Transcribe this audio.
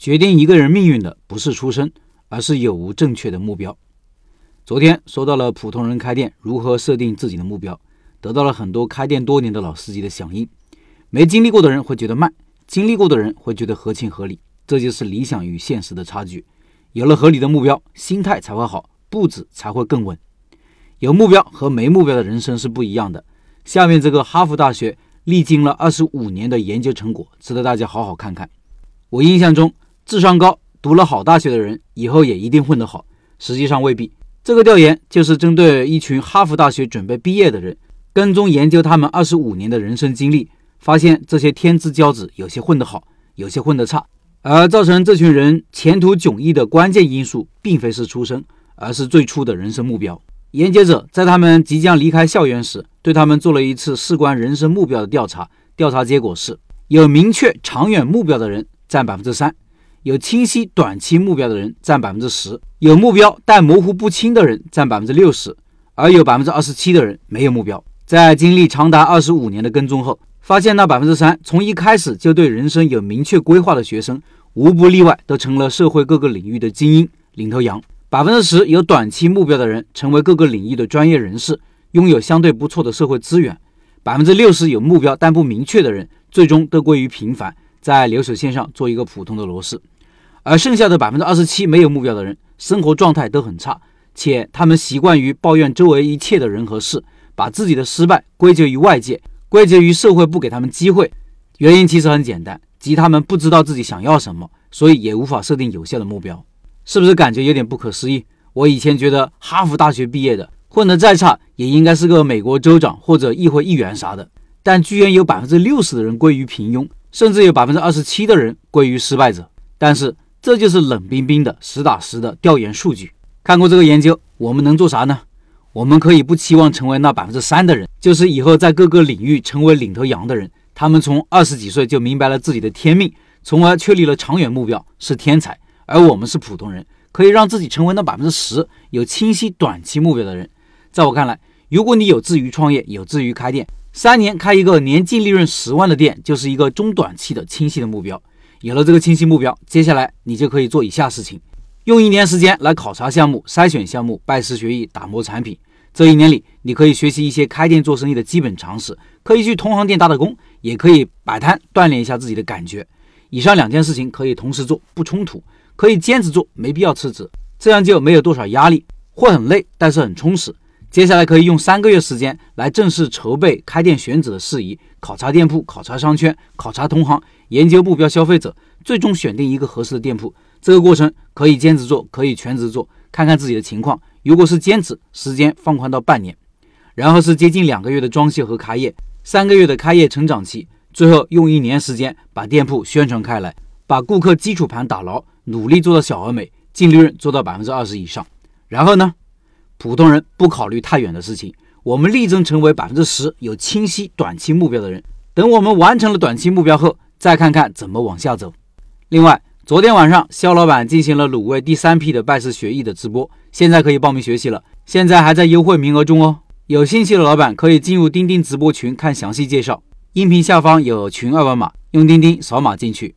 决定一个人命运的不是出身，而是有无正确的目标。昨天说到了普通人开店如何设定自己的目标，得到了很多开店多年的老司机的响应。没经历过的人会觉得慢，经历过的人会觉得合情合理。这就是理想与现实的差距。有了合理的目标，心态才会好，步子才会更稳。有目标和没目标的人生是不一样的。下面这个哈佛大学历经了二十五年的研究成果，值得大家好好看看。我印象中，智商高、读了好大学的人以后也一定混得好，实际上未必。这个调研就是针对一群哈佛大学准备毕业的人，跟踪研究他们二十五年的人生经历，发现这些天之骄子有些混得好，有些混得差。而造成这群人前途迥异的关键因素，并非是出身，而是最初的人生目标。研究者在他们即将离开校园时，对他们做了一次事关人生目标的调查。调查结果是有明确长远目标的人占百分之三，有清晰短期目标的人占百分之十，有目标但模糊不清的人占百分之六十，而有百分之二十七的人没有目标。在经历长达二十五年的跟踪后，发现那百分之三从一开始就对人生有明确规划的学生，无不例外都成了社会各个领域的精英领头羊。百分之十有短期目标的人，成为各个领域的专业人士，拥有相对不错的社会资源。百分之六十有目标但不明确的人，最终都归于平凡，在流水线上做一个普通的螺丝。而剩下的百分之二十七没有目标的人，生活状态都很差，且他们习惯于抱怨周围一切的人和事，把自己的失败归结于外界。归结于社会不给他们机会，原因其实很简单，即他们不知道自己想要什么，所以也无法设定有效的目标。是不是感觉有点不可思议？我以前觉得哈佛大学毕业的混得再差，也应该是个美国州长或者议会议员啥的，但居然有百分之六十的人归于平庸，甚至有百分之二十七的人归于失败者。但是这就是冷冰冰的实打实的调研数据。看过这个研究，我们能做啥呢？我们可以不期望成为那百分之三的人，就是以后在各个领域成为领头羊的人。他们从二十几岁就明白了自己的天命，从而确立了长远目标，是天才。而我们是普通人，可以让自己成为那百分之十有清晰短期目标的人。在我看来，如果你有志于创业，有志于开店，三年开一个年净利润十万的店，就是一个中短期的清晰的目标。有了这个清晰目标，接下来你就可以做以下事情。用一年时间来考察项目、筛选项目、拜师学艺、打磨产品。这一年里，你可以学习一些开店做生意的基本常识，可以去同行店打打工，也可以摆摊锻炼一下自己的感觉。以上两件事情可以同时做，不冲突，可以坚持做，没必要辞职，这样就没有多少压力，会很累，但是很充实。接下来可以用三个月时间来正式筹备开店选址的事宜，考察店铺，考察商圈，考察同行，研究目标消费者，最终选定一个合适的店铺。这个过程可以兼职做，可以全职做，看看自己的情况。如果是兼职，时间放宽到半年，然后是接近两个月的装修和开业，三个月的开业成长期，最后用一年时间把店铺宣传开来，把顾客基础盘打牢，努力做到小而美，净利润做到百分之二十以上。然后呢，普通人不考虑太远的事情，我们力争成为百分之十有清晰短期目标的人。等我们完成了短期目标后，再看看怎么往下走。另外。昨天晚上，肖老板进行了卤味第三批的拜师学艺的直播，现在可以报名学习了，现在还在优惠名额中哦。有兴趣的老板可以进入钉钉直播群看详细介绍，音频下方有群二维码，用钉钉扫码进去。